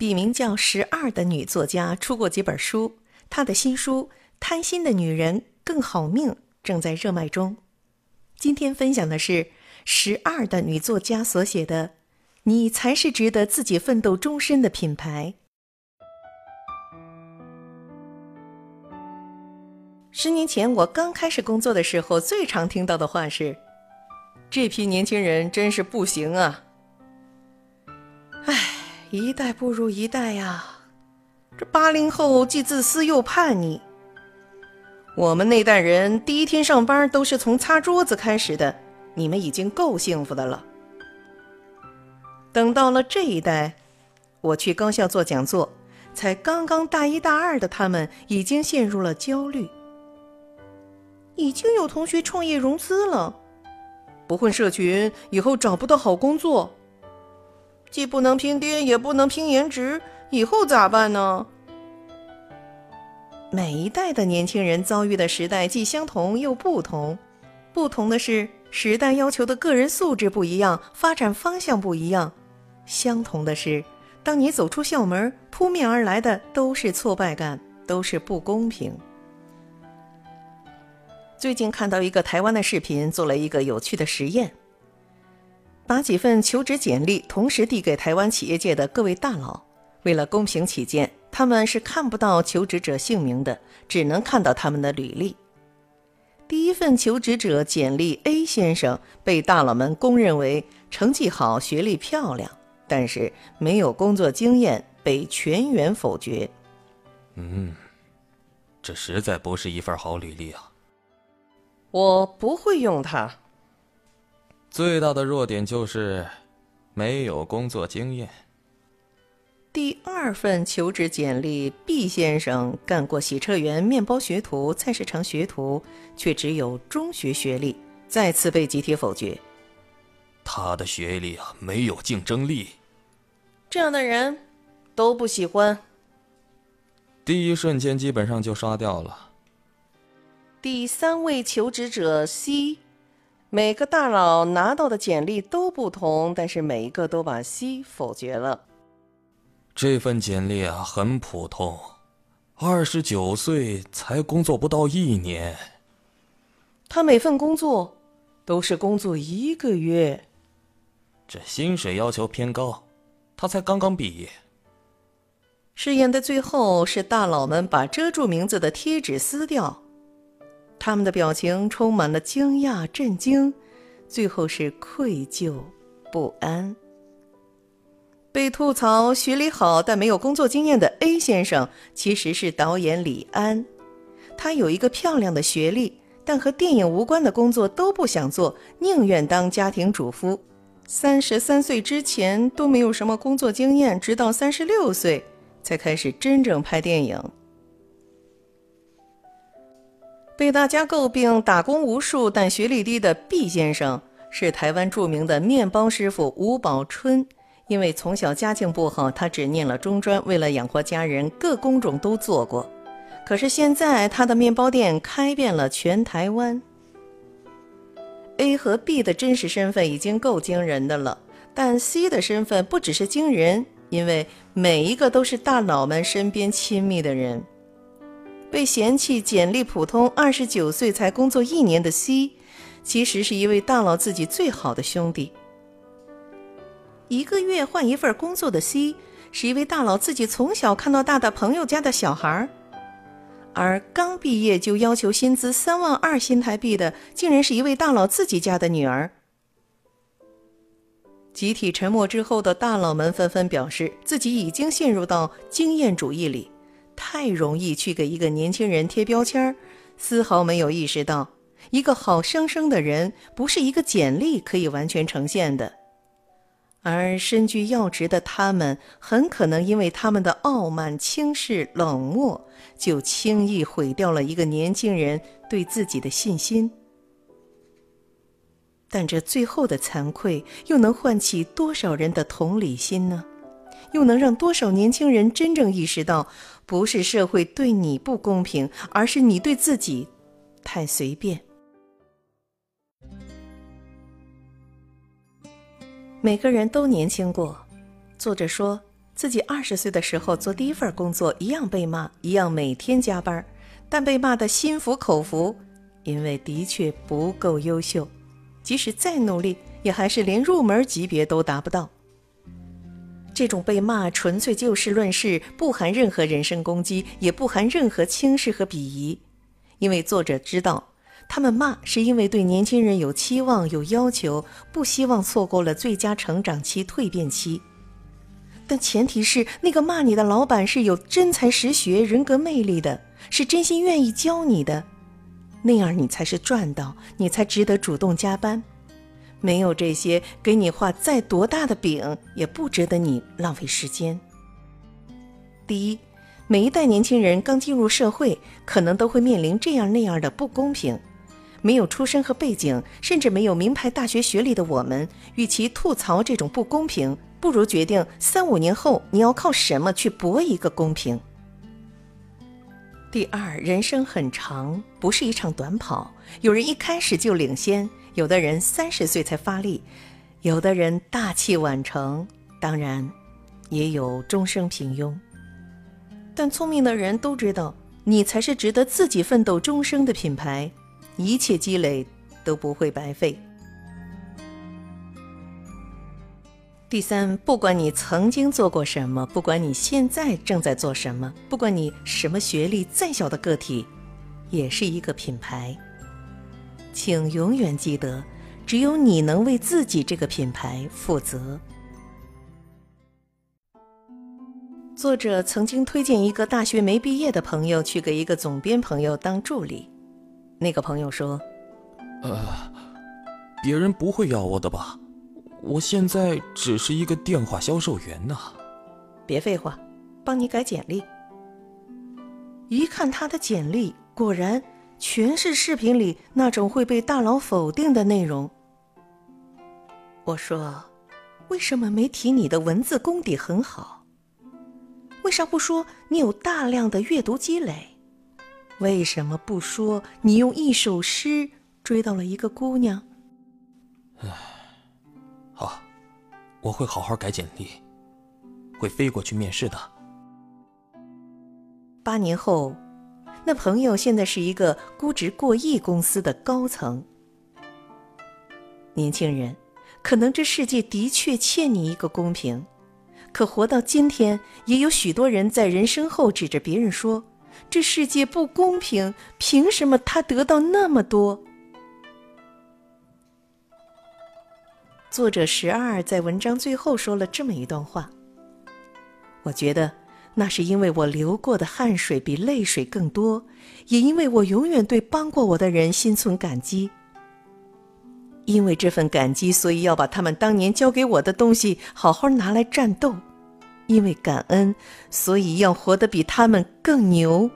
笔名叫十二的女作家出过几本书，她的新书《贪心的女人更好命》正在热卖中。今天分享的是十二的女作家所写的《你才是值得自己奋斗终身的品牌》。十年前我刚开始工作的时候，最常听到的话是：“这批年轻人真是不行啊！”唉。一代不如一代呀！这八零后既自私又叛逆。我们那代人第一天上班都是从擦桌子开始的，你们已经够幸福的了。等到了这一代，我去高校做讲座，才刚刚大一大二的他们已经陷入了焦虑。已经有同学创业融资了，不混社群以后找不到好工作。既不能拼爹，也不能拼颜值，以后咋办呢？每一代的年轻人遭遇的时代既相同又不同，不同的是时代要求的个人素质不一样，发展方向不一样；相同的是，当你走出校门，扑面而来的都是挫败感，都是不公平。最近看到一个台湾的视频，做了一个有趣的实验。把几份求职简历同时递给台湾企业界的各位大佬，为了公平起见，他们是看不到求职者姓名的，只能看到他们的履历。第一份求职者简历 A 先生被大佬们公认为成绩好、学历漂亮，但是没有工作经验，被全员否决。嗯，这实在不是一份好履历啊！我不会用它。最大的弱点就是没有工作经验。第二份求职简历，B 先生干过洗车员、面包学徒、菜市场学徒，却只有中学学历，再次被集体否决。他的学历啊，没有竞争力。这样的人都不喜欢。第一瞬间基本上就刷掉了。第三位求职者 C。每个大佬拿到的简历都不同，但是每一个都把 C 否决了。这份简历啊，很普通，二十九岁才工作不到一年。他每份工作都是工作一个月。这薪水要求偏高，他才刚刚毕业。试验的最后是大佬们把遮住名字的贴纸撕掉。他们的表情充满了惊讶、震惊，最后是愧疚、不安。被吐槽学历好但没有工作经验的 A 先生，其实是导演李安。他有一个漂亮的学历，但和电影无关的工作都不想做，宁愿当家庭主妇。三十三岁之前都没有什么工作经验，直到三十六岁才开始真正拍电影。被大家诟病打工无数但学历低的毕先生，是台湾著名的面包师傅吴宝春。因为从小家境不好，他只念了中专，为了养活家人，各工种都做过。可是现在，他的面包店开遍了全台湾。A 和 B 的真实身份已经够惊人的了，但 C 的身份不只是惊人，因为每一个都是大佬们身边亲密的人。被嫌弃简历普通，二十九岁才工作一年的 C，其实是一位大佬自己最好的兄弟。一个月换一份工作的 C，是一位大佬自己从小看到大的朋友家的小孩儿，而刚毕业就要求薪资三万二新台币的，竟然是一位大佬自己家的女儿。集体沉默之后的大佬们纷纷表示，自己已经陷入到经验主义里。太容易去给一个年轻人贴标签儿，丝毫没有意识到，一个好生生的人不是一个简历可以完全呈现的。而身居要职的他们，很可能因为他们的傲慢、轻视、冷漠，就轻易毁掉了一个年轻人对自己的信心。但这最后的惭愧，又能唤起多少人的同理心呢？又能让多少年轻人真正意识到，不是社会对你不公平，而是你对自己太随便。每个人都年轻过，作者说，自己二十岁的时候做第一份工作，一样被骂，一样每天加班，但被骂的心服口服，因为的确不够优秀，即使再努力，也还是连入门级别都达不到。这种被骂纯粹就事论事，不含任何人身攻击，也不含任何轻视和鄙夷，因为作者知道，他们骂是因为对年轻人有期望、有要求，不希望错过了最佳成长期、蜕变期。但前提是那个骂你的老板是有真才实学、人格魅力的，是真心愿意教你的，那样你才是赚到，你才值得主动加班。没有这些，给你画再多大的饼，也不值得你浪费时间。第一，每一代年轻人刚进入社会，可能都会面临这样那样的不公平。没有出身和背景，甚至没有名牌大学学历的我们，与其吐槽这种不公平。不如决定三五年后你要靠什么去搏一个公平。第二，人生很长，不是一场短跑。有人一开始就领先，有的人三十岁才发力，有的人大器晚成，当然，也有终生平庸。但聪明的人都知道，你才是值得自己奋斗终生的品牌，一切积累都不会白费。第三，不管你曾经做过什么，不管你现在正在做什么，不管你什么学历，再小的个体，也是一个品牌。请永远记得，只有你能为自己这个品牌负责。作者曾经推荐一个大学没毕业的朋友去给一个总编朋友当助理，那个朋友说：“呃，别人不会要我的吧？”我现在只是一个电话销售员呢。别废话，帮你改简历。一看他的简历，果然全是视频里那种会被大佬否定的内容。我说：“为什么没提你的文字功底很好？为啥不说你有大量的阅读积累？为什么不说你用一首诗追到了一个姑娘？”唉。好，我会好好改简历，会飞过去面试的。八年后，那朋友现在是一个估值过亿公司的高层。年轻人，可能这世界的确欠你一个公平，可活到今天，也有许多人在人身后指着别人说：“这世界不公平，凭什么他得到那么多？”作者十二在文章最后说了这么一段话。我觉得那是因为我流过的汗水比泪水更多，也因为我永远对帮过我的人心存感激。因为这份感激，所以要把他们当年教给我的东西好好拿来战斗；因为感恩，所以要活得比他们更牛。